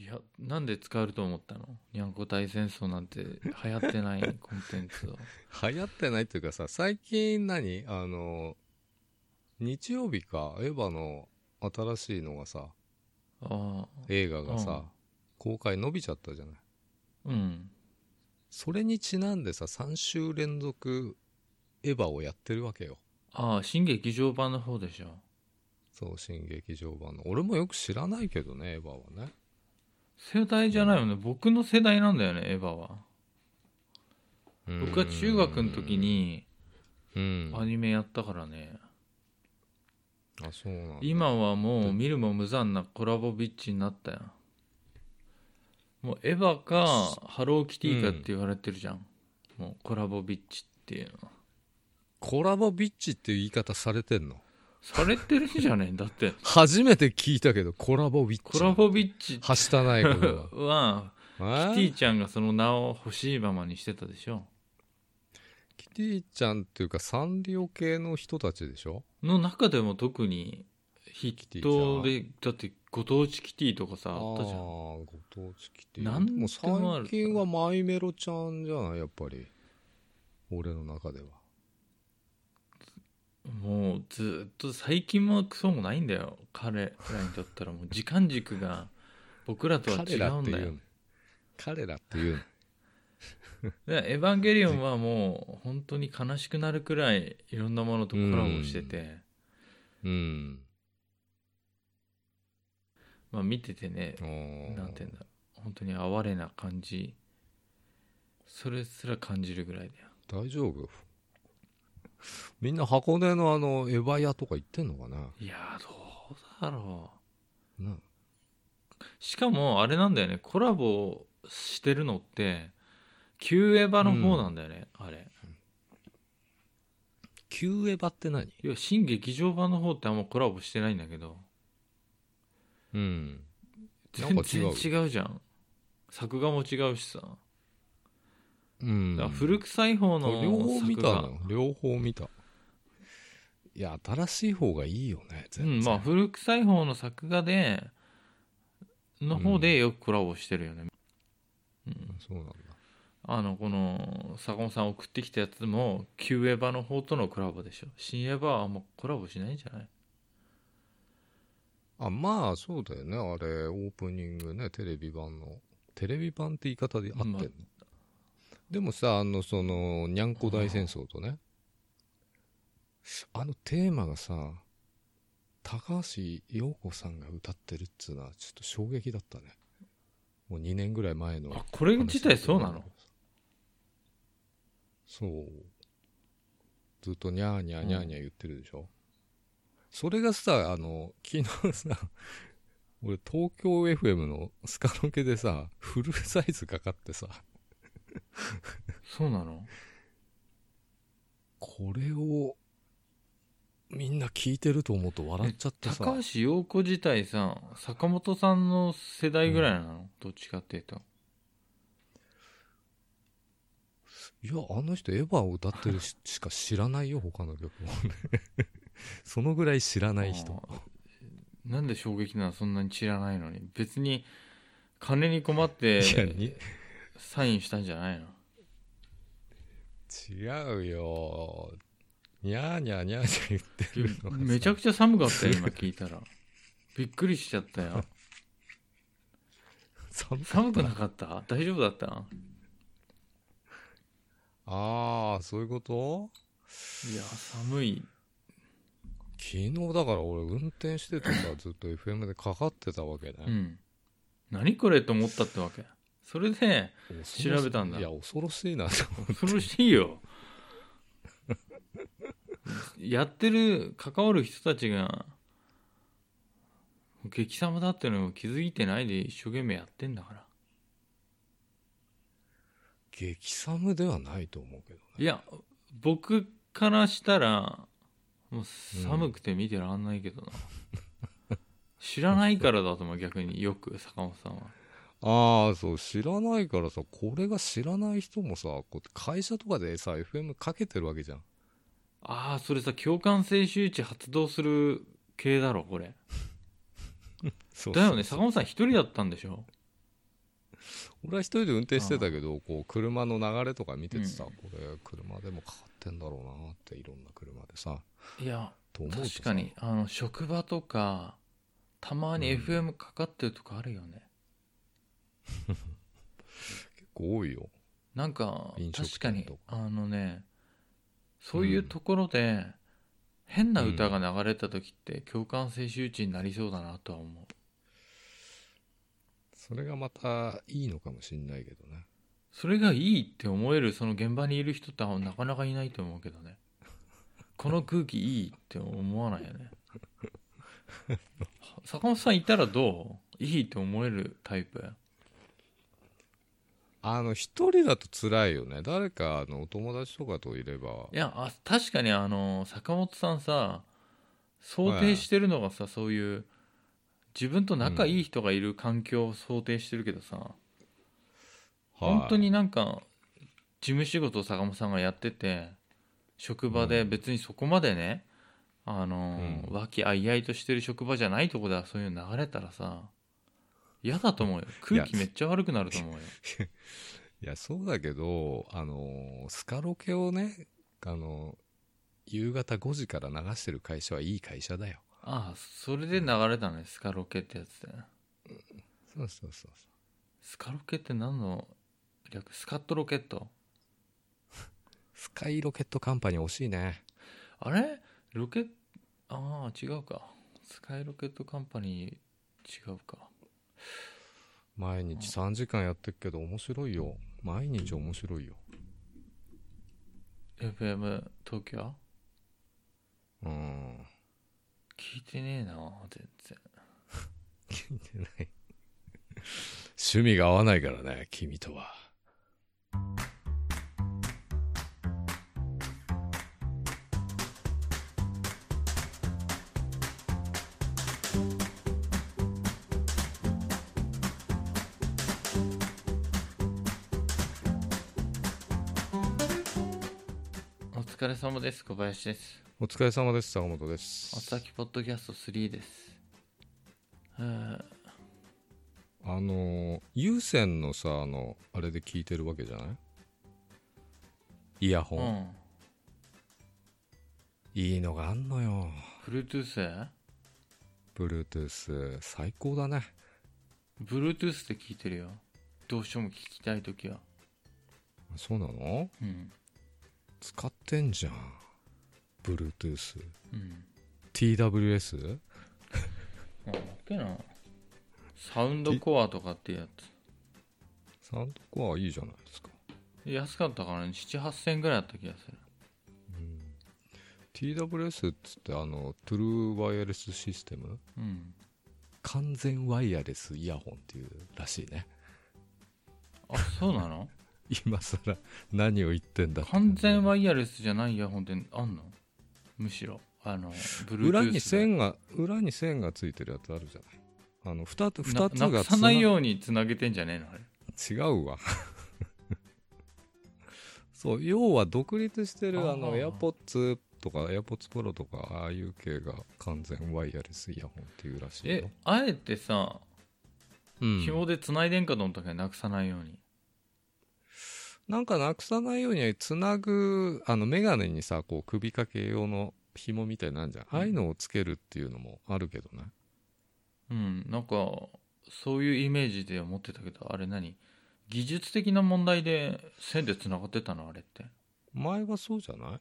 いやなんで使えると思ったの？にゃんこ大戦争なんて流行ってない コンテンツを流行ってないっていうかさ、最近何？あの、日曜日か、エヴァの新しいのがさ、ああ映画がさ、うん公開伸びちゃったじゃない？うんそれにちなんでさ、3週連続エヴァをやってるわけよ。ああ新劇場版の方でしょそう、新劇場版の。俺もよく知らないけどね、エヴァはね。世代じゃないよね。僕の世代なんだよねエヴァは。うん。僕は中学の時、にうん。アニメやったからね。あ、そうなんだ。今はもう見るも無残なコラボビッチになったよもうエヴァかハローキティかって言われてるじゃん、もうコラボビッチっていうのコラボビッチっていう言い方されてんの？されてるじゃねだって。初めて聞いたけど、コラボビッチ。コラボビッチ。はしたないことはは。キテえィちゃんがその名を欲しいままにしてたでしょ。キティちゃんっていうかサンリオ系の人たちでしょ？の中でも特にヒットでだってご当地キティとかさあったじゃん。あーご当地キティ。なんでも最近はマイメロちゃんじゃない？やっぱり。俺の中ではもうずっと最近もクソもないんだよ。彼らにとったらもう 時間軸が僕らとは違うんだよっていうの。彼らっていう エヴァンゲリオンはもう本当に悲しくなるくらいいろんなものとコラボしてて、うん。まあ見ててねなんて言うんだろう。本当に哀れな感じ。それすら感じるぐらいだよ。大丈夫？みんな箱根のあのエヴァ屋とか行ってんのかな？いやーどうだろう。なしかもあれなんだよね。コラボしてるのって旧エヴァの方なんだよね、あれ。旧エヴァって何？いや新劇場版の方ってあんまコラボしてないんだけど。うん。全然違うじゃん。作画も違うしさうん。だから古臭い方の両方見作画。たの両方見た。いや新しい方がいいよねう全然、んまあ古臭い方の作画での方でよくコラボしてるよね、うん。そうなんだ。あのこの坂本さん送ってきたやつも旧エヴァの方とのコラボでしょ。新エヴァはあんまコラボしないんじゃない？あまあそうだよね。あれオープニングねテレビ版の。テレビ版って言い方で合ってんの、まあでもさあのそのにゃんこ大戦争とねあのテーマがさ高橋洋子さんが歌ってるっつうのはちょっと衝撃だったね。もう2年ぐらい前のあこれ自体そうなの？そう。ずっとニャーニャーニャーニャー言ってるでしょ、それがさあの昨日さ俺東京 FM のスカロケでさフルサイズかかってさ そうなの？これをみんな聞いてると思うと笑っちゃってさ。高橋洋子自体さ坂本さんの世代ぐらいなの、どっちかっていうと。いやあの人エヴァを歌ってるししか知らないよ他の曲も。ね そのぐらい知らない人。なんで衝撃なの？そんなに知らないのに。別に金に困っていやにサインしたんじゃないの？違うよ。ニャーニャーニャーニャー言ってるのがさ。めちゃくちゃ寒かったよ今聞いたら。びっくりしちゃったよ。寒か寒くなかった？大丈夫だった？ああそういうこと？いや寒い。昨日だから俺運転しててさずっと FM でかかってたわけね、うん。何これと思ったってわけ？それで調べたんだ。いや恐ろしいな恐ろしいよ。やってる関わる人たちが激寒だってのを気づいてないで一生懸命やってんだから。激寒ではないと思うけどね。いや僕からしたらもう寒くて見てらんないけどな、知らないからだと思う逆に。よく坂本さんはああそう知らないからさこれが知らない人もさこう会社とかでさ FM かけてるわけじゃん。ああそれさ共感性周知発動する系だろこれ。そうだよね坂本さん一人だったんでしょ？俺は一人で運転してたけどこう車の流れとか見ててさ、うん。これ車でも変わってんだろうなっていろんな車でさ。いや確かにあの職場とかたまにうん FM かかってるとこあるよね、結構多いよ。なんか確かにあのねそういうところで変な歌が流れた時って共感性周知になりそうだなとは思う。それがまたいいのかもしんないけどね。それがいいって思えるその現場にいる人ってなかなかいないと思うけどね。この空気いいって思わないよね。坂本さんいたらどう？いいって思えるタイプ？あの一人だと辛いよね。誰かあのお友達とかといれば。いやあ確かにあの坂本さんさ想定してるのがさ、そういう自分と仲いい人がいる環境を想定してるけどさ、はい。本当になんか事務仕事を坂本さんがやってて職場で別にそこまでね、あのうん。和気あいあいとしてる職場じゃないとこではそういうの流れたらさ嫌だと思うよ。空気めっちゃ悪くなると思うよ。いやそうだけどあのスカロケをねあの夕方5時から流してる会社はいい会社だよ。ああそれで流れたねスカロケってやつで。そうそうそうスカロケって何の略？スカットロケット？スカイロケットカンパニー惜しいね。あれ？ロケああ違うか。スカイロケットカンパニー違うか毎日3時間やってるけど面白いよ。毎日面白いよ。FM 東京？うん。聞いてねえな全然。聞いてない。趣味が合わないからね君とは疲れ様です。小林です。お疲れ様です。坂本です。お先ポッドキャスト3です。えーあの有線のさあのあれで聞いてるわけじゃない？イヤホン、うん。いいのがあんのよ。Bluetooth? Bluetooth 最高だね。Bluetooth で聞いてるよ。どうしても聞きたいときはそうなの？うん使ってんじゃん。Bluetooth うん。TWS? なんだっけな。サウンドコアとかってやサウンドコアいいじゃないですか。つ安かったからね。78000円ぐらいあった気がする。TWS っつってあのトゥルーワイヤレスシステムうん。完全ワイヤレスイヤホンっていうらしいね。あそうなの？今更何を言ってんだ完全ワイヤレスじゃないイヤホンってあんの？むしろ。あの裏に線が裏に線がついてるやつあるじゃない。あの 2, つ二つなながくさないようにつなげてんじゃねえの？あれ。違うわ。そう要は独立してるあの AirPods とか AirPods Pro とかああいう系が完全ワイヤレスイヤホンっていうらしいえよ、あえてさうん、紐でつないでんかと思ったけどなくさないようになんかなくさないようにつなぐあのメガネにさこう首掛け用の紐みたいなんじゃん、ああいうのをつけるっていうのもあるけどね。うん。なんかそういうイメージで思ってたけどあれ何？技術的な問題で線でつながってたの？あれって。前はそうじゃない？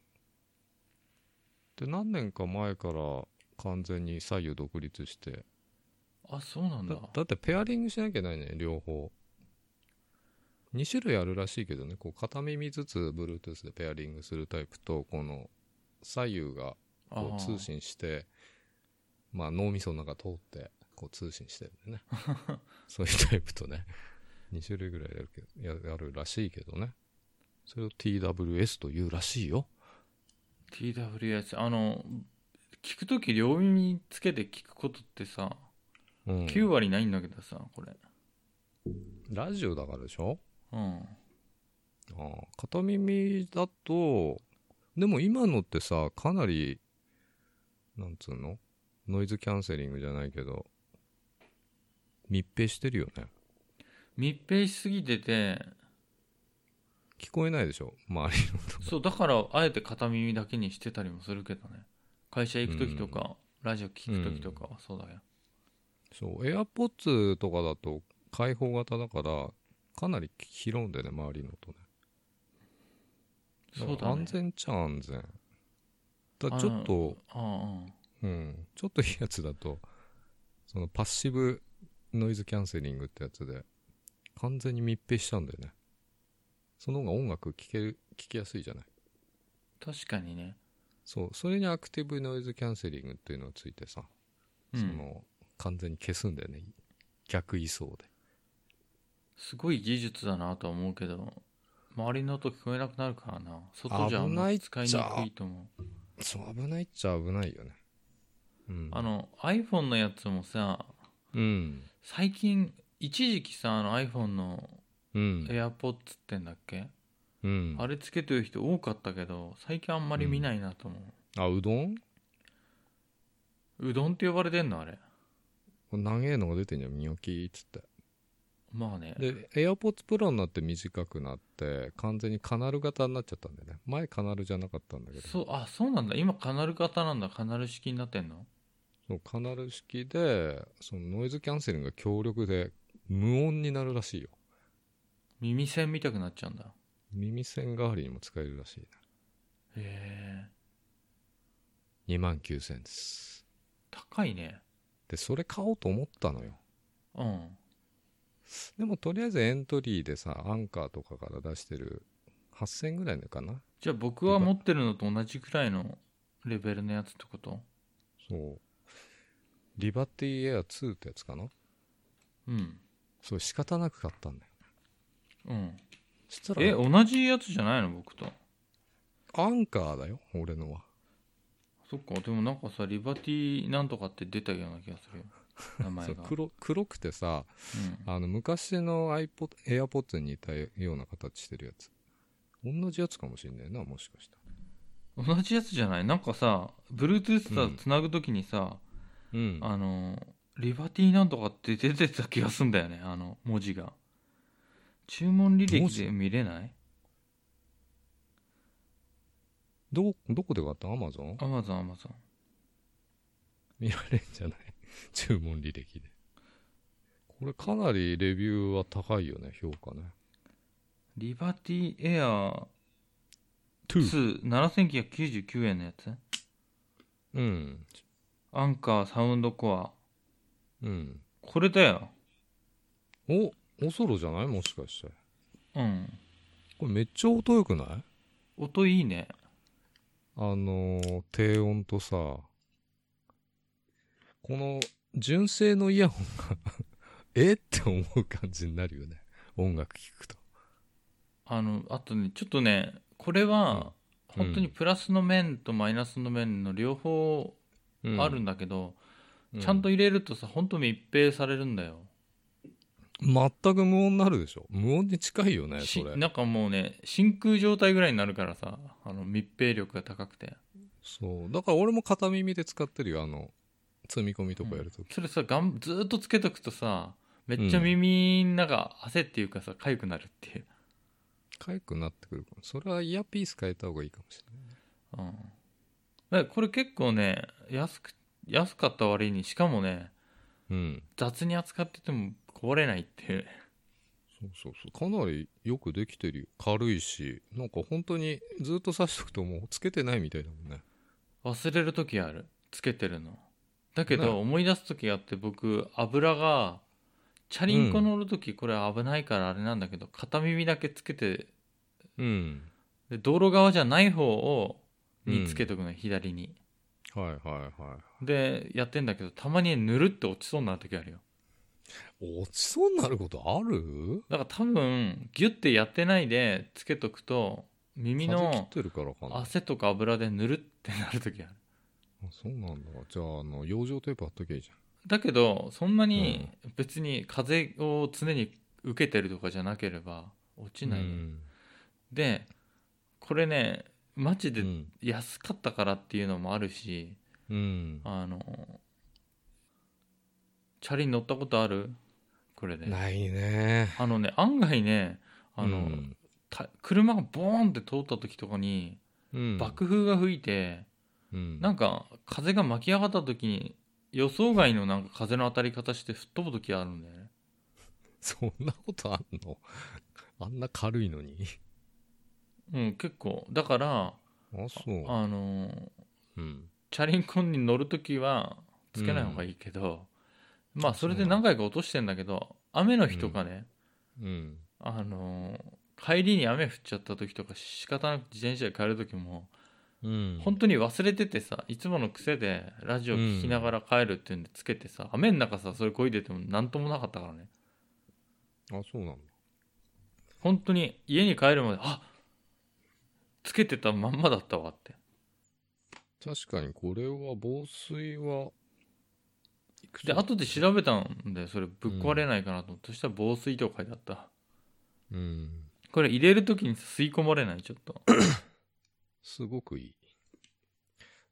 で何年か前から完全に左右独立して。あそうなんだ。だだってペアリングしなきゃいけないね両方2種類あるらしいけどね。こう片耳ずつ Bluetooth でペアリングするタイプとこの左右がこう通信してまあ脳みその中通ってこう通信してるんでね。そういうタイプとね。2種類ぐらいやるけどややるらしいけどね。それを TWS というらしいよ。TWS あの聞く時両耳つけて聞くことってさ、うん。9割ないんだけどさこれ。ラジオだからでしょ？うん。ああ片耳だとでも今のってさかなりなんつうの？ノイズキャンセリングじゃないけど密閉してるよね。密閉しすぎてて聞こえないでしょ？周りの音そうだからあえて片耳だけにしてたりもするけどね。会社行く時とか、ラジオ聞く時とかはそうだよ、そう AirPods とかだと開放型だからかなり拾うんだよね周りの音ね。そうだね。安全っちゃ安全。だちょっとうん。ちょっといいやつだとそのパッシブノイズキャンセリングってやつで完全に密閉しちゃうんだよね。その方が音楽聴ける聴きやすいじゃない？確かにね、そう。それにアクティブノイズキャンセリングっていうのがついてさ、うん、その完全に消すんだよね。逆位相ですごい技術だなとは思うけど周りの音聞こえなくなるからな。外じゃあんま危ないっちゃ使いにくいと思う。そう危ないっちゃ危ないよね。うん。あの iPhone のやつもさうん。最近一時期さあの iPhone のうん。AirPods ってんだっけ、うん。あれつけてる人多かったけど最近あんまり見ないなと思あうどん？う、うどんって呼ばれてんのあれ。長えのが出てんじゃんニョキーっつってまあね。で AirPods Pro になって短くなって完全にカナル型になっちゃったんだよね。前カナルじゃなかったんだけど。そうあそうなんだ。今カナル型なんだ。カナル式になってんの？そうカナル式でそのノイズキャンセリングが強力で無音になるらしいよ。耳栓見たくなっちゃうんだ。耳栓代わりにも使えるらしいへえ。ね2万9000円です。高いね。でそれ買おうと思ったのよ。うんでもとりあえずエントリーでさアンカーとかから出してる8000円ぐらいのかな？じゃあ僕は持ってるのと同じくらいのレベルのやつってこと？そう。リバティエア2ってやつかな？うん。それ仕方なく買ったんだよ。うん。そしたらえ同じやつじゃないの？僕と。アンカーだよ俺のは。そっか。でもなんかさリバティなんとかって出たような気がするよ名前が。黒黒くてさうん。あの昔の iPod AirPods に似たような形してるやつ。同じやつかもしんないなもしかしたら。同じやつじゃない？なんかさ Bluetooth つなぐときにさ、うん。あのリバティなんとかって出てた気がすんだよねあの文字が。注文履歴で見れない？どどこで買った？アマゾンアマゾンアマゾン見られんじゃない？注文履歴で。これかなりレビューは高いよね評価ね。リバティエア2 27999円のやつ？うん。アンカーサウンドコアうん。これだよ。おおそろじゃない？もしかして。うん。これめっちゃ音良くない？音いいね。あのー低音とさこの純正のイヤホンが え？って思う感じになるよね。音楽聴くと。あのあとねちょっとねこれはうん。本当にプラスの面とマイナスの面の両方うん。あるんだけど、うちゃんと入れるとさ本当密閉されるんだよ。全く無音になるでしょ？無音に近いよねそれ。しなんかもうね真空状態ぐらいになるからさあの密閉力が高くて。そう。だから俺も片耳で使ってるよあの積み込みとかやるとき、それさがんずーっとつけとくとさめっちゃ耳の中汗っていうかさ痒くなるっていう、かゆくなってくるからそれはイヤピース変えた方がいいかもしれないうん、これ結構ね安く安かった割にしかもねうん。雑に扱ってても壊れないっていう。そうそうそう。かなりよくできてるよ。軽いしなんか本当にずっと刺しとくともうつけてないみたいだもんね。忘れる時ある。つけてるのだけねど思い出す時あって僕油がチャリンコ乗る時これ危ないからあれなんだけど片耳だけつけてうん。で道路側じゃない方をにつけとくの、左に。はいはいはでやってんだけどたまにぬるって落ちそうになる時あるよ。い落ちそうになることある？だから多分ギュッてやってないでつけとくと耳の風切ってるからかな。あ汗とか油でぬるってなる時あるそうなんだ。じゃああの養生テープ貼っときゃいいじだけどそんなに別に風を常に受けてるとかじゃなければ落ちゃんない、うん。でこれねマジでうん。安かったからっていうのもあるし、うん。あのチャリに乗ったことある？これでないね。あのね案外ねあの、うん。た車がボーンって通った時とかにうん。爆風が吹いて、うん。なんか風が巻き上がった時に予想外のなんか風の当たり方して吹っ飛ぶ時あるんだよね。そんなことあんの？あんな軽いのに？うん結構。だからあそう。あのーうん。チャリンコに乗る時はつけない方がいいけど、まあそれで何回か落としてんだけど雨の日とかね、うん。あのー帰りに雨降っちゃった時とか仕方なく自転車で帰る時もうん。本当に忘れててさいつもの癖でラジオ聞きながら帰るっていうんでつけてさ、雨の中さそれこいでても何ともなかったからね。あそうなんだ本当に家に帰るまであつけてたまんまだったわって。確かにこれは防水はで後で調べたんでそれぶっ壊れないかなと思って、そしたら防水と書いてあった。うん。これ入れる時に吸い込まれないちょっと すごくいい。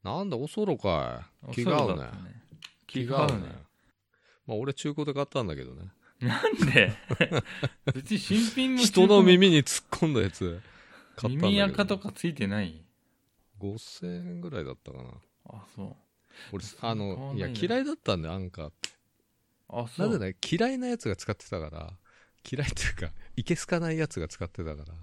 なんだおそろかい。気が合うね。気が合うね。まあ俺中古で買ったんだけどね。なんで？別に新品も人の耳に突っ込んだやつ買ったんだけど、耳垢とかついてない？5000円ぐらいだったかな。あそう。俺あのいや嫌いだったんだよアンカーって。あそう。なぜね嫌いなやつが使ってたから。嫌いっていうかいけすかないやつが使ってたから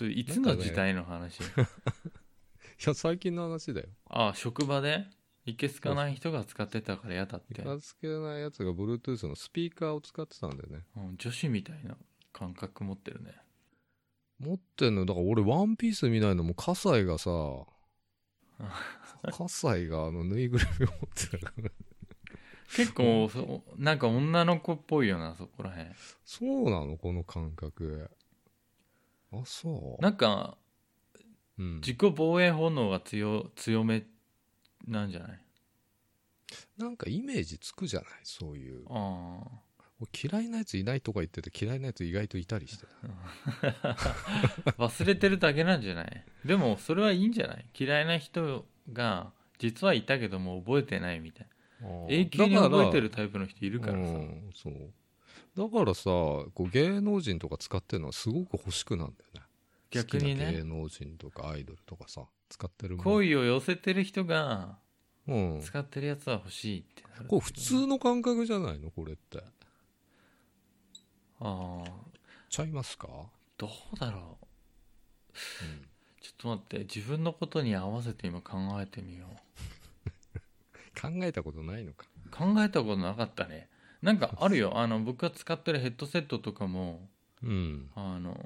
いつの時代の話、や最近の話だよ。あ職場で？いけすかない人が使ってたから嫌だって、いかつけないやつが Bluetooth のスピーカーを使ってたんだよね。うん、女子みたいな感覚持ってるね。持ってんのよ。だから俺ワンピース見ないのも葛西がさ葛西があのぬいぐるみを持ってたから。結構そうなんか女の子っぽいよなそこらへんそうなの？この感覚あそう？なんかうん、自己防衛本能が強強めなんじゃない？なんかイメージつくじゃない？そういう。あ俺嫌いなやついないとか言ってて嫌いなやつ意外といたりして。あ 忘れてるだけなんじゃない？でもそれはいいんじゃない？嫌いな人が実はいたけども覚えてないみたいな。永久に覚えてるタイプの人いるからさ、うん、そうだからさこう芸能人とか使ってるのはすごく欲しくなんだよね。逆に好きな芸ね能人とかアイドルとかさ使ってるもん好意を寄せてる人がうん。使ってるやつは欲しいってなるこう普通の感覚じゃないの？これって。ああ。ちゃいますか、どうだろう。うん。ちょっと待って。自分のことに合わせて今考えてみよ 考えたことないのか。う考えたことなかったねなんかあるよ。あの僕が使ってるヘッドセットとかもうん。あの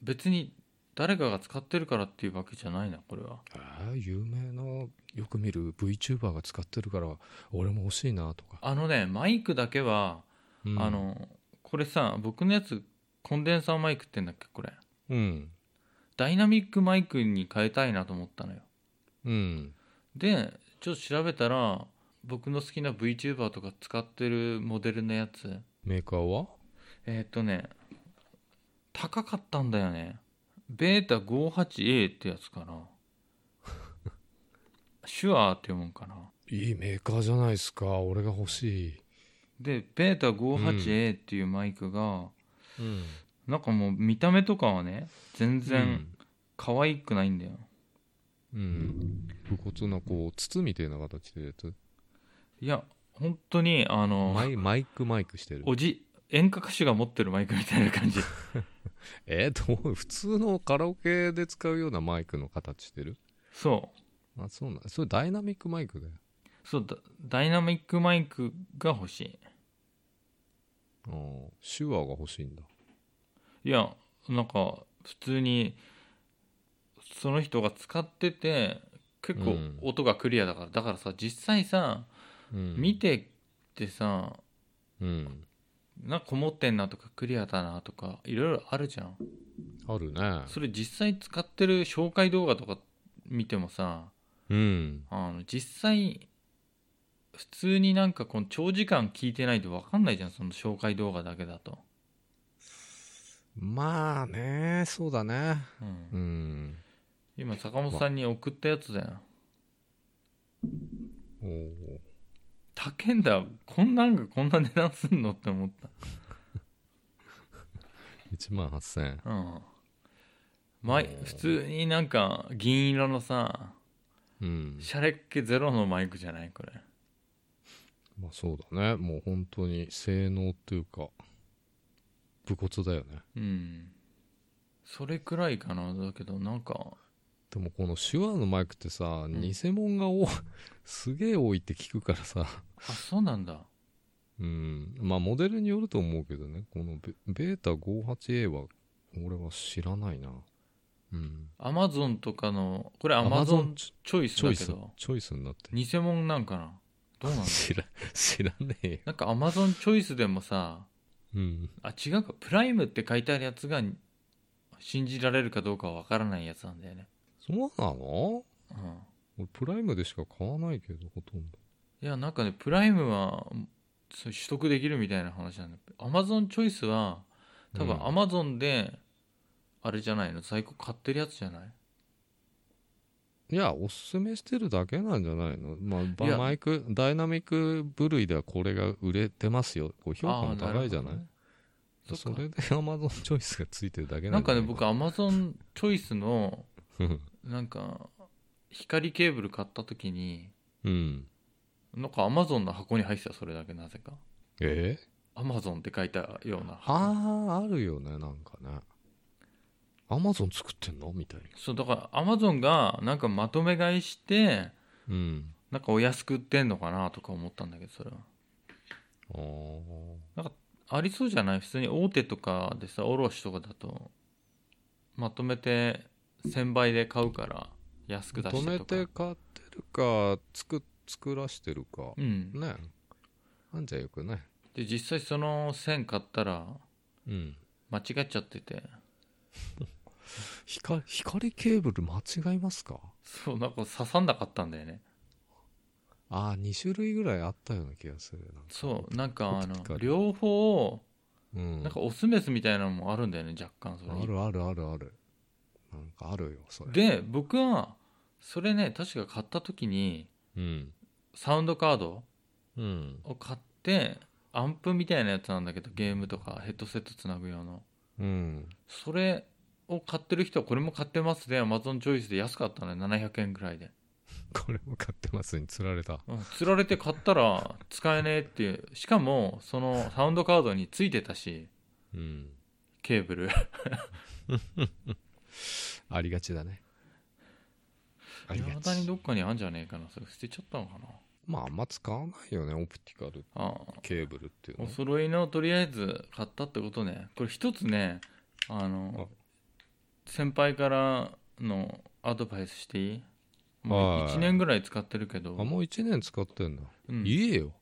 別に誰かが使ってるからっていうわけじゃないなこれは。ああ有名なよく見る VTuber が使ってるから俺も欲しいなとか、あのねマイクだけは、うん。あのこれさ僕のやつコンデンサーマイクってんだっけこれ。うん。ダイナミックマイクに変えたいなと思ったのよ。うん。でちょっと調べたら僕の好きな VTuber とか使ってるモデルのやつ。メーカーは？えーっ、とね高かったんだよね。ベータ 58A ってやつかな。シュアーって読むんかな。いいメーカーじゃないですか。俺が欲しい。でベータ 58A っていうマイクが、うん。なんかもう見た目とかはね全う然ん。可愛くないんだよ、うん。武骨なこう筒みたいな形してるやつ？いや本当にあのマイマイクマイクしてる。おじ演歌歌手が持ってるマイクみたいな感じ。えー、どう普通のカラオケで使うようなマイクの形してる？そう。あそうなんそれダイナミックマイクだよ。そうダダイナミックマイクが欲しい。あー手話が欲しいんだ。いやなんか普通にその人が使ってて結構うん。音がクリアだから、だからさ実際さうん見てってさうん。なんかこもってんなとかクリアだなとかいろいろあるじゃん。あるね。それ実際使ってる紹介動画とか見てもさうん。あの実際普通になんかこの長時間聞いてないと分かんないじゃんその紹介動画だけだと、まあねそうだね。うん。うん。今坂本さんに送ったやつだよ。おー高えんだこんなんがこんな値段すんのって思った。1万8000円。うん。マイ普通になんか銀色のさうん。シャレっ気ゼロのマイクじゃないこれ。まあそうだね。もう本当に性能っていうか武骨だよね。うん。それくらいかな。だけどなんかでもこの手話のマイクってさ、ん。偽物がお すげえ多いって聞くからさ。あそうなんだ。うん。まあモデルによると思うけどね。このベベータ 58A は俺は知らないな。うん。アマゾンとかのこれアマゾン Amazon チョイスチョイスだけどチョイスになってる。偽物なんかな？どうなんだ知ら 知らねえよ。なんかアマゾンチョイスでもさうん。あ違うか。プライムって書いてあるやつが信じられるかどうかはわからないやつなんだよねそうなの？うん。俺プライムでしか買わないけどほとんど。いやなんかねプライムはそう取得できるみたいな話なんだ。アマゾンチョイスは多分うん。アマゾンであれじゃないの？在庫買ってるやつじゃない？いやおすすめしてるだけなんじゃないの？まあバいや。マイクダイナミック部類ではこれが売れてますよ。こう評価も高いじゃない？あーるほどね。そっか。それでアマゾンチョイスがついてるだけなんかねじゃい僕アマゾンチョイスのうんなんか光ケーブル買った時にうん。なんかアマゾンの箱に入ってたそれだけなぜか。え？アマゾンって書いたような箱。あああるよねなんかね。アマゾン作ってんの？みたいな。そうだからアマゾンがなんかまとめ買いしてうん。なんかお安く売ってんのかなとか思ったんだけどそれは。あー。ありそうじゃない？普通に大手とかでさ卸とかだとまとめて1000倍で買うから安く出止めしてとか。て買ってるか作作らしてるか。うん。ね。なんじゃよくね。で実際その線買ったらうん。間違っちゃってて。光光ケーブル間違いますか？そうなんか刺さんなかったんだよね。ああ2種類ぐらいあったような気がするそうなんかあの両方うん。なんかオスメスみたいなのもあるんだよね若干それ。あるあるあるあるなんかあるよそれ。で僕はそれね確か買った時にうん。サウンドカードうん。を買ってアンプみたいなやつなんだけどゲームとかヘッドセットつなぐ用の。うん。それを買ってる人はこれも買ってますで Amazon チョイスで安かったね700円ぐらいで、これも買ってますに釣られた。うん、つられて買ったら使えねえっていう。しかもそのサウンドカードについてたしうん。ケーブル ありがちだね。ありが未だにちどっかにあんじゃねえかな。それ捨てちゃったのかな。まああんま使わないよねオプティカルああ。ケーブルっていうの。お揃いのとりあえず買ったってことね。これ一つねあの先輩からのアドバイスしていい？もうはい1年ぐらい使ってるけど。あもう1年使ってんだ、うん。言えよ。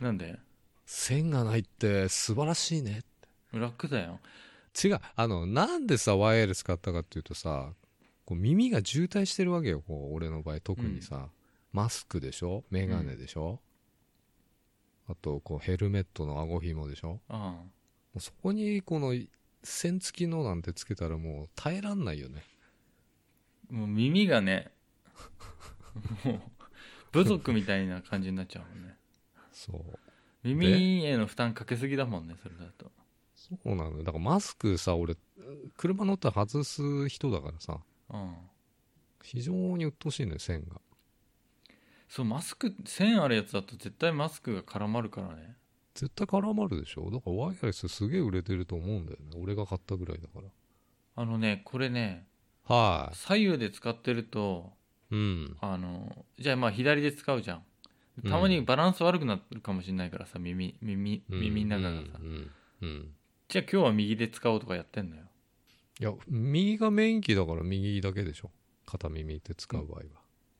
なんで？線がないって素晴らしいね楽だよ違う。あのなんでさワイヤレス買ったかっていうとさこう耳が渋滞してるわけよこう俺の場合。特にさ、マスクでしょ？メガネでしょ、あとこうヘルメットの顎ひもでしょ？もあうそこにこの線付きのなんてつけたらもう耐えらんないよね。あもう耳がねもう部族みたいな感じになっちゃうもんね。そう。耳への負担かけすぎだもんねそれだとそうなのよ。だからマスクさ俺車乗ったら外す人だからさ。うん。非常に鬱陶しいのよ線が。そうマスク線あるやつだと絶対マスクが絡まるからね。絶対絡まるでしょ？だからワイヤレスすげえ売れてると思うんだよね。俺が買ったぐらいだから。あのねこれねは左右で使ってるというん。あのじゃあまあ左で使うじゃん。たまにバランス悪くなるかもしれないからさ耳耳耳の中がさ、うんうんうんじゃあ今日は右で使おうとかやってんだよ。いや右がメイン機だから右だけでしょ。片耳で使う場合は、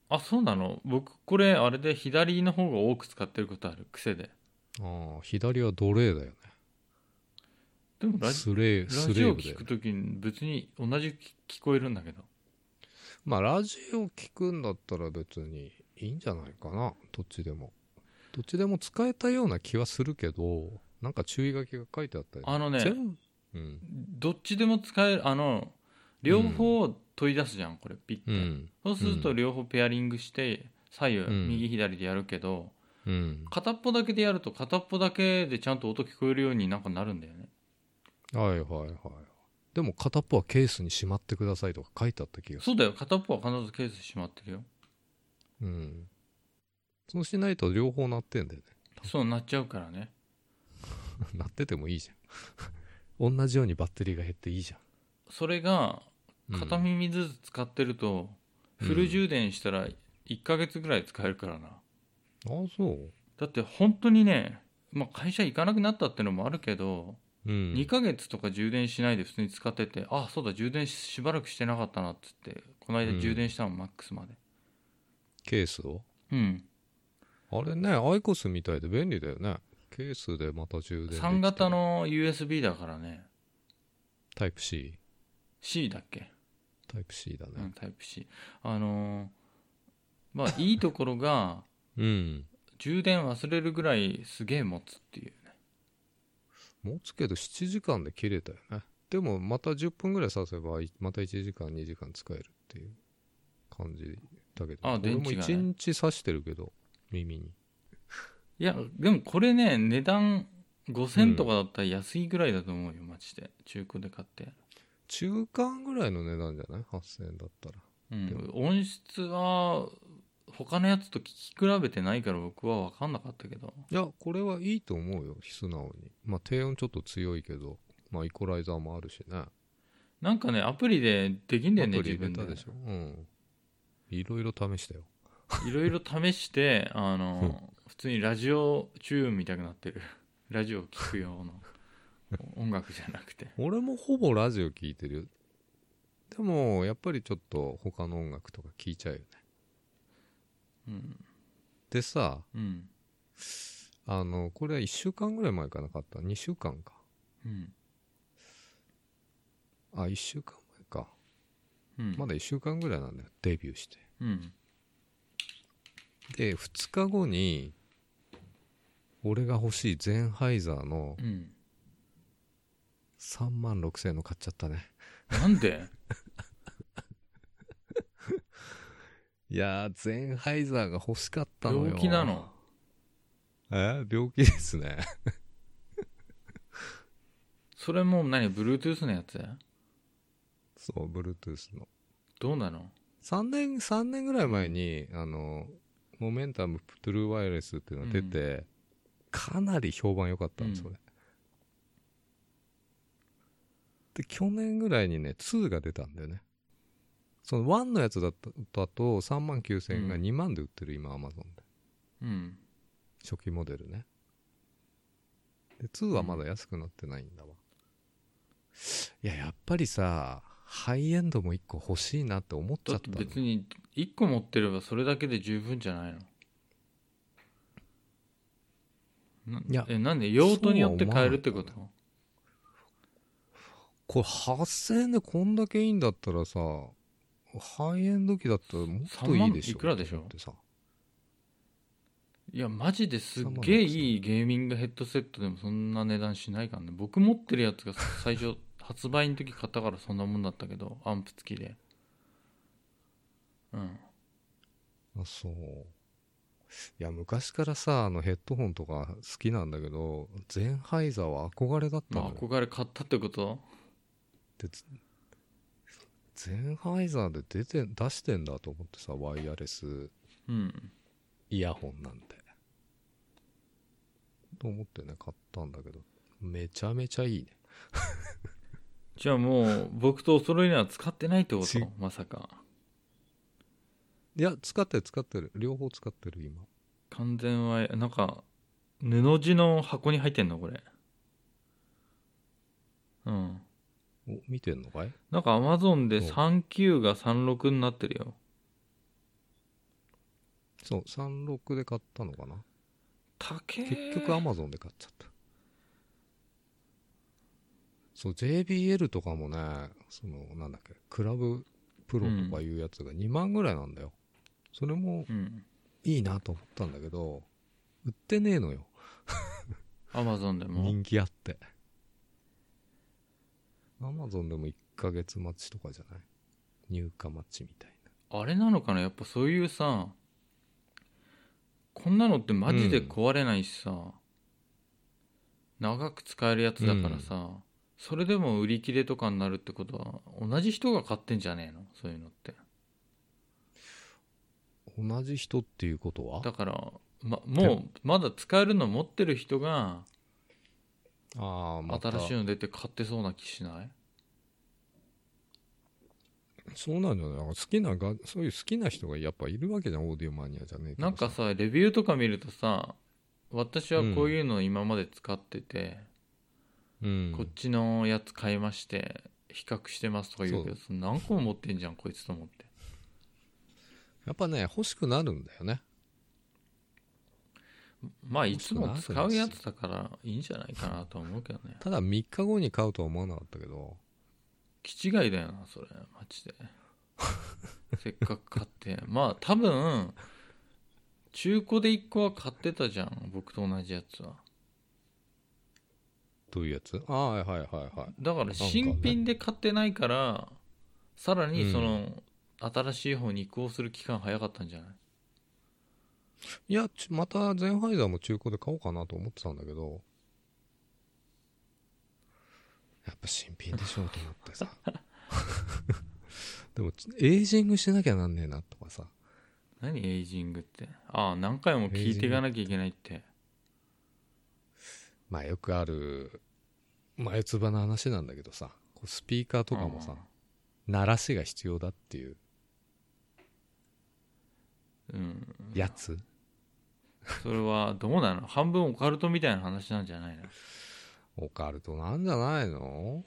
あそうなの？僕これあれで左の方が多く使ってることある癖で。ああ左は奴隷だよね。でもラジスレースラジオレーブだよ聞くときに別に同じ聞こえるんだけど。まあラジオ聞くんだったら別にいいんじゃないかな。どっちでも。どっちでも使えたような気はするけどなんか注意書きが書いてあったりあのねうん。どっちでも使えるあの両方取り出すじゃんこれピッて、うん。そうすると両方ペアリングして左右、ん。右左でやるけどうん。片っぽだけでやると片っぽだけでちゃんと音聞こえるようになんかなるんだよね。はいはいはい。でも片っぽはケースにしまってくださいとか書いてあった気がすそうだよ。片っぽは必ずケースしまってるよ。る。うん。そうしないと両方鳴ってんだよね。そうなっちゃうからね 鳴っててもいいじゃん。同じようにバッテリーが減っていいじゃん。それがうん片耳ずつ使ってると、フル充電したら1ヶ月ぐらい使えるからな、ああ、そう。だって本当にね、まあ、会社行かなくなったってのもあるけど、うん。2ヶ月とか充電しないで普通に使っててあそうだ充電ししばらくしてなかったなっつってこの間充電したの、マックスまでケースを？うんあれね、アイコスみたいで便利だよね。ケースでまた充電できて3型の USB だからねタイプ C。C だっけ、タイプ C だうん、ね。タイプ C あのーまあいいところが うん。充電忘れるぐらいすげえ持つっていうね持つけど7時間で切れたよね。でもまた10分ぐらい刺せば、いまた1時間、2時間使えるっていう感じだけど。あ俺も電池がね1日刺してるけど、耳に。いやでもこれね値段5000とかだったら安いぐらいだと思うよマジで中古で買って中間ぐらいの値段じゃない ?8000 円だったら。うん、音質は他のやつと聞き比べてないから僕は分かんなかったけどいや、これはいいと思うよ、素直に。まあ、低音ちょっと強いけど、まあ、イコライザーもあるしね。なんかねアプリでできんだよね自分ででしょ？うん。いろいろ試したよ。いろいろ試してあの普通にラジオチューンみたいになってる ラジオを聴く用の 音楽じゃなくて俺もほぼラジオ聴いてるよ。でも、やっぱりちょっと他の音楽とか聴いちゃうよね。うんでさ、うんあの、これは1週間ぐらい前かなかった。2週間か。うんあ、1週間前か。うんまだ1週間ぐらいなんだよ。デビューして。うんで、2日後に、俺が欲しいゼンハイザーのうん3万6千円の買っちゃったね。なんで？いやー、ゼンハイザーが欲しかったのよ。病気なの？え？病気ですね。それもう何 Bluetooth のやつ？そう、Bluetooth の。どうなの？3年、三年ぐらい前に、あの、モメンタムトゥルーワイヤレスっていうのが出て、かなり評判良かったんです、うんそれ。で、去年ぐらいにね、2が出たんだよね。その1のやつだとだと3万9000円がうん2万で売ってる、今、アマゾンで。うん初期モデルね。で、2はまだ安くなってないんだわ。いや、やっぱりさ、ハイエンドも1個欲しいなって思っちゃってたの。別に1個持ってればそれだけで十分じゃないの？ないやえなんで？用途によって変えるってこと？これ8000円でこんだけいいんだったらさ、ハイエンド機だったらもっといいでしょ。3万いくらでしょ？ってさ。いやマジですっげえいいゲーミングヘッドセットでもそんな値段しないからね。僕持ってるやつが最初発売の時買ったからそんなもんだったけどアンプ付きでうんあ、そう。いや、昔からさ、あのヘッドホンとか好きなんだけど、ゼンハイザーは憧れだったまあのよ。憧れ買ったってこと？でゼンハイザーで出て、出してんだと思ってさ、ワイヤレスうんイヤホンなんて。と思ってね、買ったんだけど、めちゃめちゃいいね。じゃあもう僕とお揃いには使ってないってこちとまさか。いや、使ってる使ってる。両方使ってる、今。完全はなんか布地の箱に入ってんの？これ。うん。お、見てんのかい？なんかアマゾンでうん39が36になってるよ。そう、36で買ったのかな？結局アマゾンで買っちゃった。そう、JBL とかもね、その、なんだっけ、クラブプロとかいうやつが2万ぐらいなんだよ。それもうん。いいなと思ったんだけど、売ってねえのよ。アマゾンでも？人気あって。アマゾンでも1ヶ月待ちとかじゃない？入荷待ちみたいあれなのかな？やっぱそういうさこんなのってマジで壊れないしさ、長く使えるやつだからさ、それでも売り切れとかになるってことは同じ人が買ってんじゃねえの？そういうのって。同じ人っていうことは？だから、ま、もうまだ使えるの持ってる人があ新しいの出て買ってそうな気しない？そうなんじゃない？好きながそういう好きな人がやっぱいるわけじゃんオーディオマニアじゃねえなんかさレビューとか見るとさ私はこういうのを今まで使ってて、うん。こっちのやつ買いまして比較してますとか言うけど何個も持ってんじゃんこいつと思って。やっぱね欲しくなるんだよね。まあいつも使うやつだからいいんじゃないかなとは思うけどね。ただ3日後に買うとは思わなかったけど。気違いだよなそれマジで。せっかく買って。まあ多分中古で1個は買ってたじゃん僕と同じやつはどういうやつ？ああはいはいはいはい。だから新品で買ってないからさらにその、う新しい方に移行する期間早かったんじゃない？いやちまたゼンハイザーも中古で買おうかなと思ってたんだけど。やっぱ新品でしょうと思ってさ。でもエイジングしなきゃなんねえなとかさ。何エイジングって？ああ何回も聞いていかなきゃいけないってまあよくある前つばの話なんだけどさこうスピーカーとかもさ鳴らしが必要だっていう。うん。やつ？それはどうなの？半分オカルトみたいな話なんじゃないの？オカルトなんじゃないの？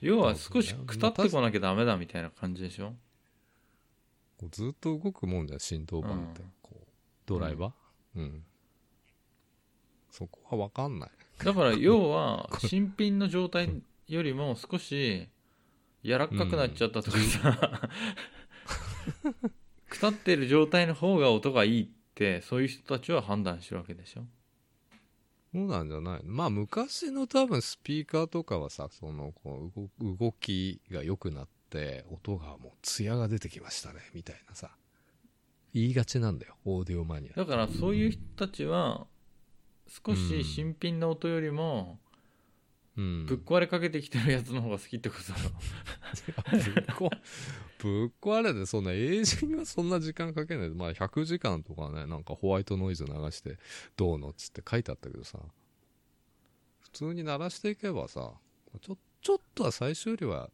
要は少しくたってこなきゃダメだみたいな感じでしょ？こうずっと動くもんじゃん振動板って、うん。こうドライバー？うん、そこは分かんない。だから要は新品の状態よりも少し柔らかくなっちゃったとかさ、くたってる状態の方が音がいいってそういう人たちは判断してるわけでしょ。そうなんじゃないの？まあ昔の多分スピーカーとかはさそのこう動動きが良くなって音がもう艶が出てきましたねみたいなさ。言いがちなんだよオーディオマニア。だからそういう人たちは少し新品の音よりもうん。ぶっ壊れかけてきてるやつの方が好きってことだろ。ぶっ壊れてそんなエイジングはそんな時間かけない。まあ100時間とかねなんかホワイトノイズ流してどうのっつって書いてあったけどさ。普通に鳴らしていけばさちょちょっとは最初よりは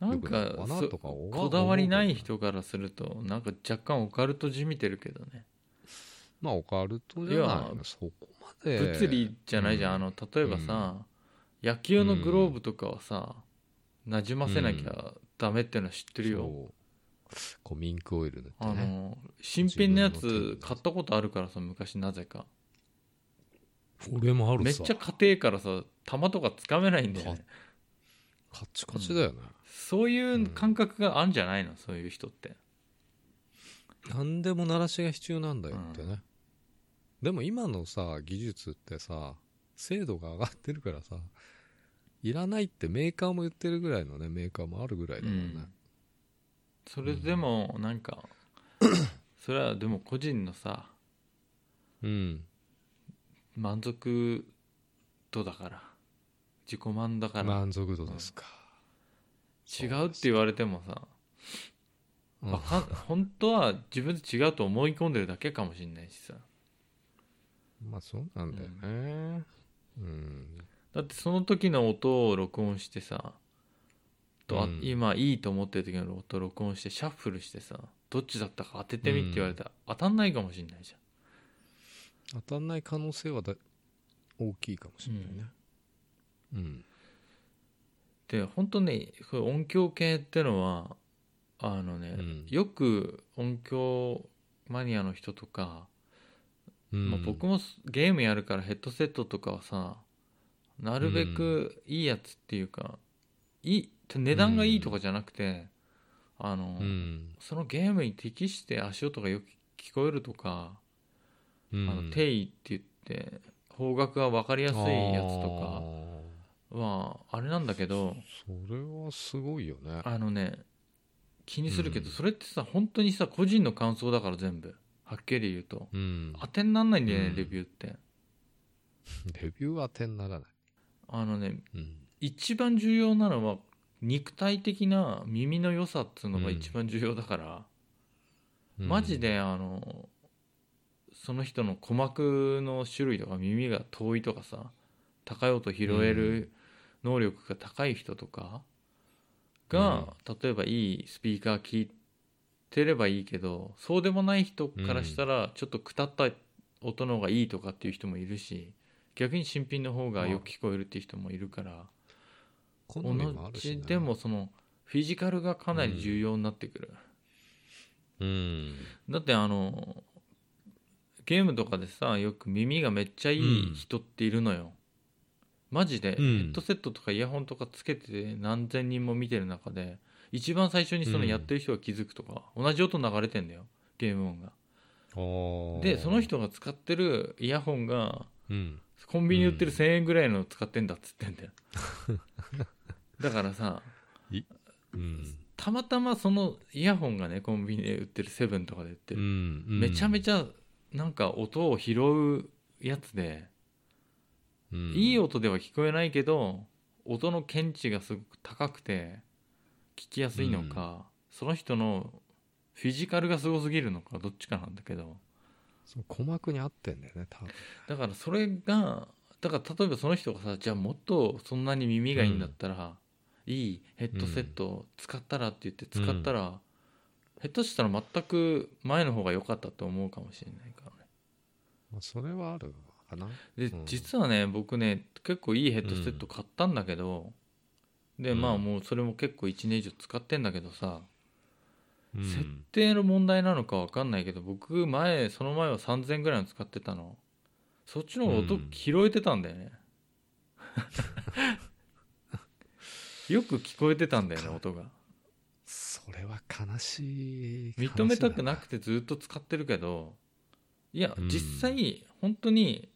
なんかこだわりない人からするとなんか若干オカルトじみてるけどね。まあオカルトじゃないのそこまで物理じゃないじゃん、あの例えばさ、野球のグローブとかはさ、なじませなきゃダメっていうのは知ってるよ、そう。こうミンクオイル塗ってあねの新品のやつ買ったことあるからさ昔なぜか。俺もあるさ。めっちゃ家庭からさ玉とかつかめないんだよね。カチカチだよね、そういう感覚があるんじゃないの？そういう人って。何でも鳴らしが必要なんだよってね、でも今のさ技術ってさ精度が上がってるからさいらないってメーカーも言ってるぐらいのねメーカーもあるぐらいだもんね、それでもなんか それはでも個人のさうん。満足度だから。自己満だから。満足度ですか、違うって言われてもさうん。本当は自分で違うと思い込んでるだけかもしれないしさまあそうなんだよね。うん、だってその時の音を録音してさとあうん。今いいと思ってる時の音を録音してシャッフルしてさどっちだったか当ててみって言われたら当たんないかもしれないじ当たんない可能性はだ大きいかもしれないね。うん、ゃん。で本当ね音響系ってのはあのね、うん。よく音響マニアの人とか、うん。まあ、僕もゲームやるからヘッドセットとかはさなるべくいいやつっていうか、いい値段がいいとかじゃなくて、あの、うん。そのゲームに適して足音がよく聞こえるとか、うん。あの定位って言って方角が分かりやすいやつとかはあれなんだけどそれはすごいよね。あのね気にするけど、うん。それってさ本当にさ個人の感想だから全部はっきり言うと。うん。当てになんないんだよね、うん。レビューって。レビューは点ならない。あのねうん。一番重要なのは肉体的な耳の良さっつうのが一番重要だから、マジであのその人の鼓膜の種類とか耳が遠いとかさ高い音拾える能力が高い人とかが、例えばいいスピーカー聞いてればいいけどそうでもない人からしたらちょっとくたった音の方がいいとかっていう人もいるし逆に新品の方がよく聞こえるっていう人もいるから好同じでもそのフィジカルがかなり重要になってくる。うん。だってあのゲームとかでさよく耳がめっちゃいい人っているのよ、マジで、うんヘッドセットとかイヤホンとかつけてて何千人も見てる中で一番最初にそのうん。やってる人が気づくとか、同じ音流れてんだよゲーム音が。でその人が使ってるイヤホンがうん。コンビニ売ってる1000円ぐらいの使ってんだっつってんだよ。だからさうん。たまたまそのイヤホンがねコンビニで売ってるセブンとかで売ってる、うんめちゃめちちゃなんか音を拾うやつで、ゃいい音では聞こえないけど音の検知がすごく高くて聞きやすいのか、その人のフィジカルがすごすぎるのかどっちかなんだけど。その鼓膜に合ってんだよね多分。だからそれがだから例えばその人がさじゃあもっとそんなに耳がいいんだったら、いいヘッドセットを使ったらって言って使ったら、下手したら全く前の方が良かったと思うかもしれないからね。まあそれはあるかな。で、うん。実はね僕ね結構いいヘッドセット買ったんだけど、でうん。まあもうそれも結構1年以上使ってんだけどさ、うん。設定の問題なのか分かんないけど僕前その前は3000円ぐらいの使ってたの。そっちの方が音うん拾えてたんだよね、よく聞こえてたんだよね音が。それは悲しい。認めたくななくてずっと使ってるけどいやうん。実際本当に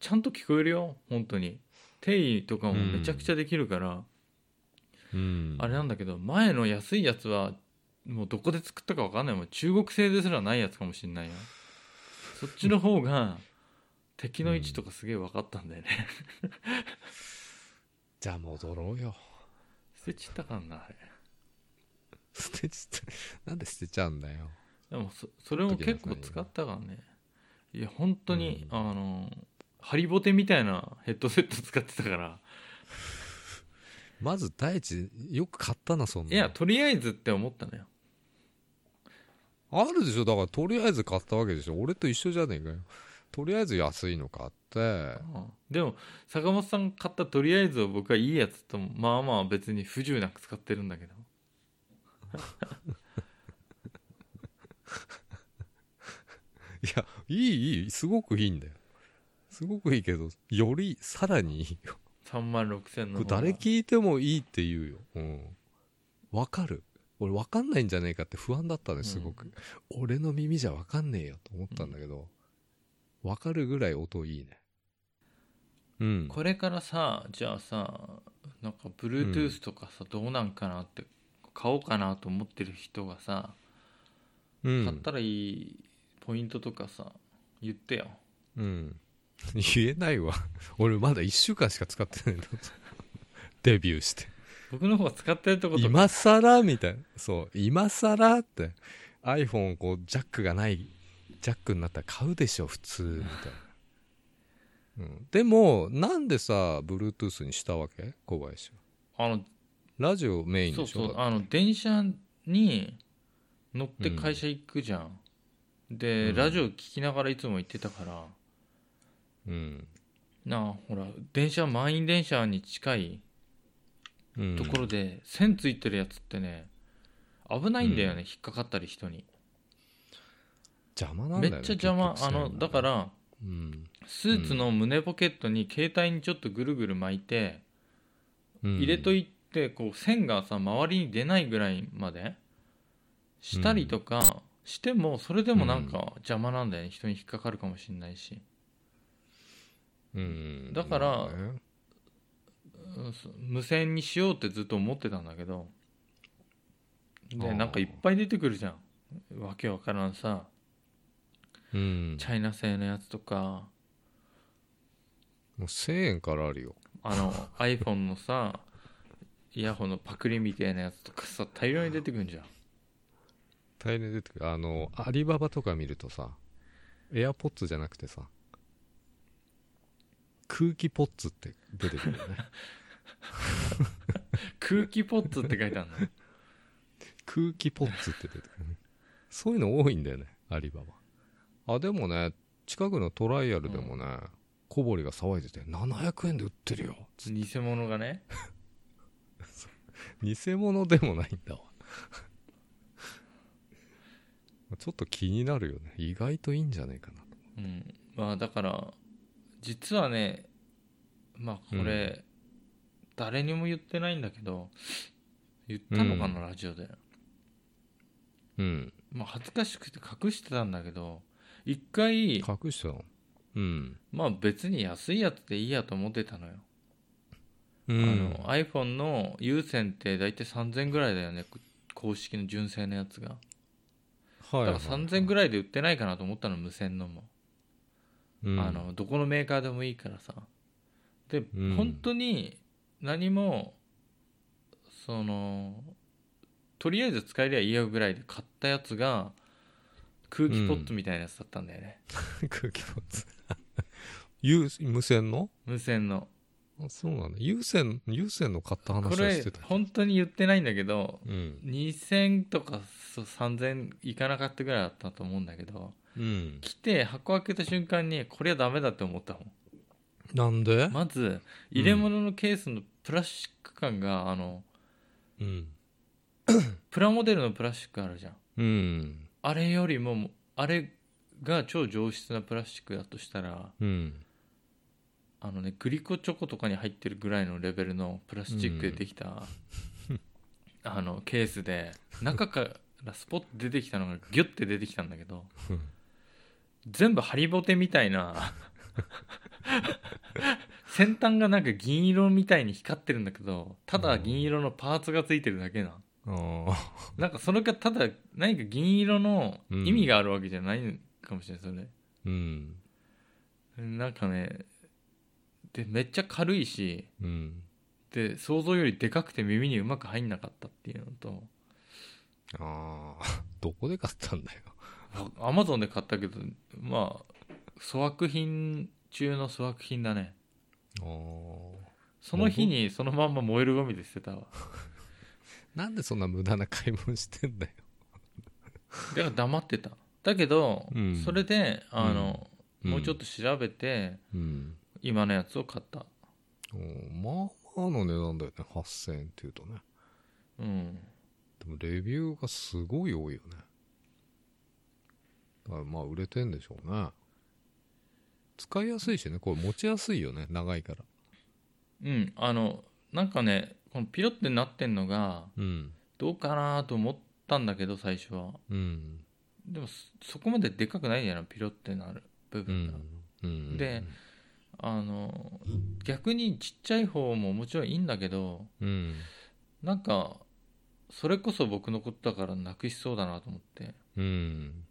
ちゃんと聞こえるよ本当に。定位とかもめちゃくちゃできるから、うんあれなんだけど前の安いやつはもうどこで作ったか分かんないもん。中国製ですらないやつかもしんないよ。そっちの方が敵の位置とかすげえ分かったんだよね、じゃあ戻ろうよ。捨てちったかんなあれ。捨てちゃなんで捨てちゃうんだよ。でもそそれも結構使ったからね。いや本当に、あのハリボテみたいなヘッドセット使ってたからまず第一よく買ったなそんないやとりあえずって思ったのよ。あるでしょだからとりあえず買ったわけでしょ。俺と一緒じゃねえかよ。とりあえず安いの買って。うんでも坂本さん買ったとりあえずを僕はいいやつとまあまあ別に不自由なく使ってるんだけど。いやいいいい。すごくいいんだよ。すごくいいけどよりさらにいいよ3万6000の誰聞いてもいいって言うよ。うん。わかる。俺わかんないんじゃねえかって不安だったねすごく、俺の耳じゃわかんねえよと思ったんだけど。わ、かるぐらい音いいね。うん。これからさじゃあさなんか Bluetooth とかさ、どうなんかなって買おうかなと思ってる人がさ、うん。買ったらいいポイントとかさ言ってよ。うん。言えないわ。俺まだ1週間しか使ってないんだ。デビューして。僕の方が使ってるとことか今更みたいな。そう。今更って。iPhone こう、ジャックがない、ジャックになったら買うでしょ、普通。みたいな。うん、でも、なんでさ、Bluetooth にしたわけ？小林は。あのラジオメインそうでしょ？そうあの電車に乗って会社行くじゃん、で、うんラジオ聞きながらいつも行ってたからうん。なあほら電車満員電車に近いうん。ところで、線ついてるやつってね危ないんだよね、引っかかったり人に邪魔なんだよね。めっちゃ邪魔あのだか、らうん。スーツの胸ポケットに携帯にちょっとぐるぐる巻いて、うん入れといてこう線がさ周りに出ないぐらいまでしたりとかしてもそれでもなんか邪魔なんだよね人に引っかかるかもしれないし、うん。だから無線にしようってずっと思ってたんだけどでなんかいっぱい出てくるじゃん。わけわからんさ。うん。チャイナ製のやつとか。もう1000円からあるよ。あの iPhone のさイヤホンのパクリみたいなやつとかさ大量に出てくんじゃん。大変出てくる。あのアリババとか見るとさエアポッツじゃなくてさ空気ポッツって出てくるよね。空気ポッツって書いてあるの？空気ポッツって出てくるね。そういうの多いんだよねアリババ。あでもね近くのトライアルでもね、小堀が騒いでて700円で売ってるよ偽物がね。偽物でもないんだわ。ちょっと気になるよね。意外といいんじゃないかな。とうん。まあだから実はねまあこれ、誰にも言ってないんだけど言ったのかな、ラジオで。うん。まあ恥ずかしくて隠してたんだけど一回隠したの？うん、まあ別に安いやつでいいやと思ってたのよ、うん、あの iPhone の有線って大体3000ぐらいだよね公式の純正のやつが。はいだから3000ぐらいで売ってないかなと思ったの無線のも、うん。あのどこのメーカーでもいいからさ。で、うん。本当に何もそのとりあえず使えりゃいいやぐらいで買ったやつが空気ポットみたいなやつだったんだよね、空気ポッツ。有無線の？無線の。あそうなんだ。有線有線の買った話はこれしてた本当に言ってないんだけどうん。2000とかそう3000いかなかったぐらいだったと思うんだけどうん。来て箱開けた瞬間にこれはダメだって思ったもん。なんで、まず入れ物のケースのプラスチック感が、あのうん。プラモデルのプラスチックあるじゃん。うん。あれよりもあれが超上質なプラスチックだとしたらうん。あのねグリコチョコとかに入ってるぐらいのレベルのプラスチックでできた、あのケースで中からスポッと出てきたのがギュッて出てきたんだけどうん 全部ハリボテみたいな先端がなんか銀色みたいに光ってるんだけどただ銀色のパーツがついてるだけな。ああなんかそれがただ何か銀色の意味があるわけじゃないかもしれないそれ。うん。なんかねでめっちゃ軽いしうん。で想像よりでかくて耳にうまく入んなかったっていうのとああ どこで買ったんだよアマゾンで買ったけどまあ粗悪品中の粗悪品だね。ああその日にそのまんま燃えるゴミで捨てたわ。なんでそんな無駄な買い物してんだよ。だから黙ってた。だけど、うん。それであの、うん。もうちょっと調べてうん。今のやつを買った。おまあまあの値段だよね。8000円っていうとね。うん。でもレビューがすごい多いよねだからまあ売れてんでしょうね。使いやすいしね。これ持ちやすいよね。長いから。うん。あのなんかねこのピロってなってんのがうん。どうかなと思ったんだけど最初は。うん。でもそそこまででかくないじゃない？ピロってなる部う分が、ん。うん。であの逆にちっちゃい方ももちろんいいんだけどうん。なんかそれこそ僕のことだからなくしそうだなと思って、うん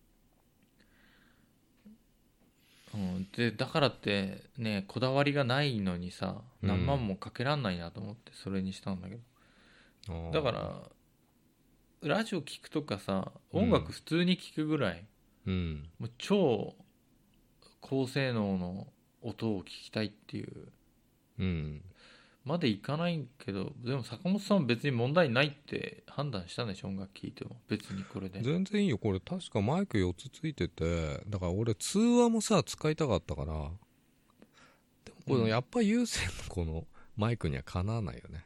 うん、でだからってねこだわりがないのにさうん。何万もかけらんないなと思ってそれにしたんだけど、あー。だからラジオ聞くとかさうん音楽普通に聞くぐらい、うん。もう超高性能の音を聞きたいっていううんまでいかないけどでも坂本さんは別に問題ないって判断したんでしょ音楽聴いても。別にこれで。全然いいよこれ。確かマイク4つついててだから俺通話もさ使いたかったから。でもこやっぱ有線のこのマイクにはかなわないよね、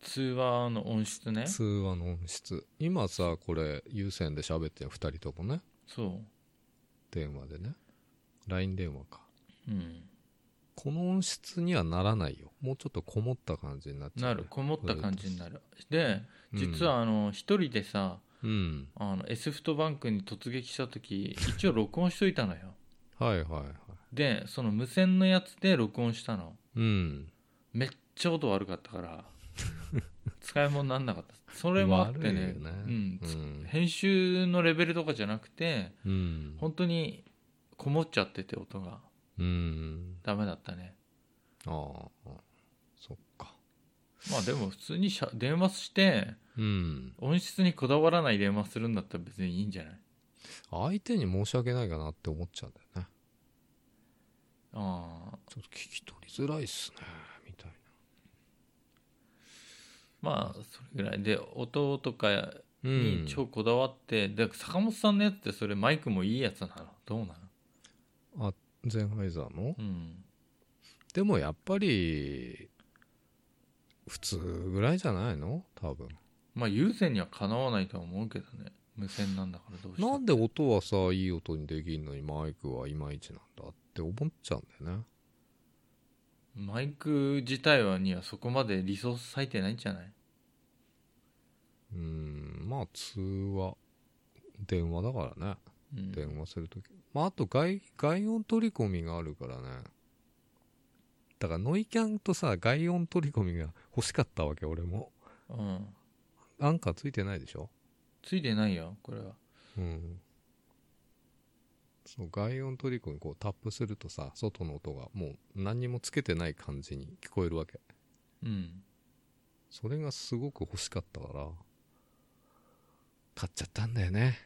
通話の音質ね。通話の音質。今さこれ有線で喋ってる2人ともね。そう。電話でね。LINE 電話か。うんこの音質にはならないよ。もうちょっとこもった感じになっちゃうね、なる。こもった感じになる。でうん。実はあの一人でさうん。あの S フトバンクに突撃した時一応録音しといたのよ。はいはいはい。でその無線のやつで録音したの。うん。めっちゃ音悪かったから 使い物になんなかった。それもあってね。ね。うん。うん。編集のレベルとかじゃなくてうん。本当にこもっちゃってて音がうん。ダメだったね。ああそっか。まあでも普通にしゃ電話してうん。音質にこだわらない電話するんだったら別にいいんじゃない？相手に申し訳ないかなって思っちゃうんだよね。ああちょっと聞き取りづらいっすねみたいまあそれぐらい。で音とかなうにん。超こだわって、で坂本さんのやつってそれマイクもいいやつなの？どうなの？ゼンハイザーの？うん。でもやっぱり普通ぐらいじゃないの？多分。まあ有線にはかなわないとは思うけどね。無線なんだからどうしても。なんで音はさいい音にできんのにマイクはいまいちなんだって思っちゃうんだよね。マイク自体はにはそこまでリソース割いてないんじゃない？うんまあ通話。電話だからね。うん。電話するとき、まああと外外音取り込みがあるからね。だからノイキャンとさ外音取り込みが欲しかったわけ俺も。うん。アンカーついてないでしょ？ついてないよこれは。うん。そう外音取り込みこうタップするとさ外の音がもう何にもつけてない感じに聞こえるわけ。うん。それがすごく欲しかったから買っちゃったんだよね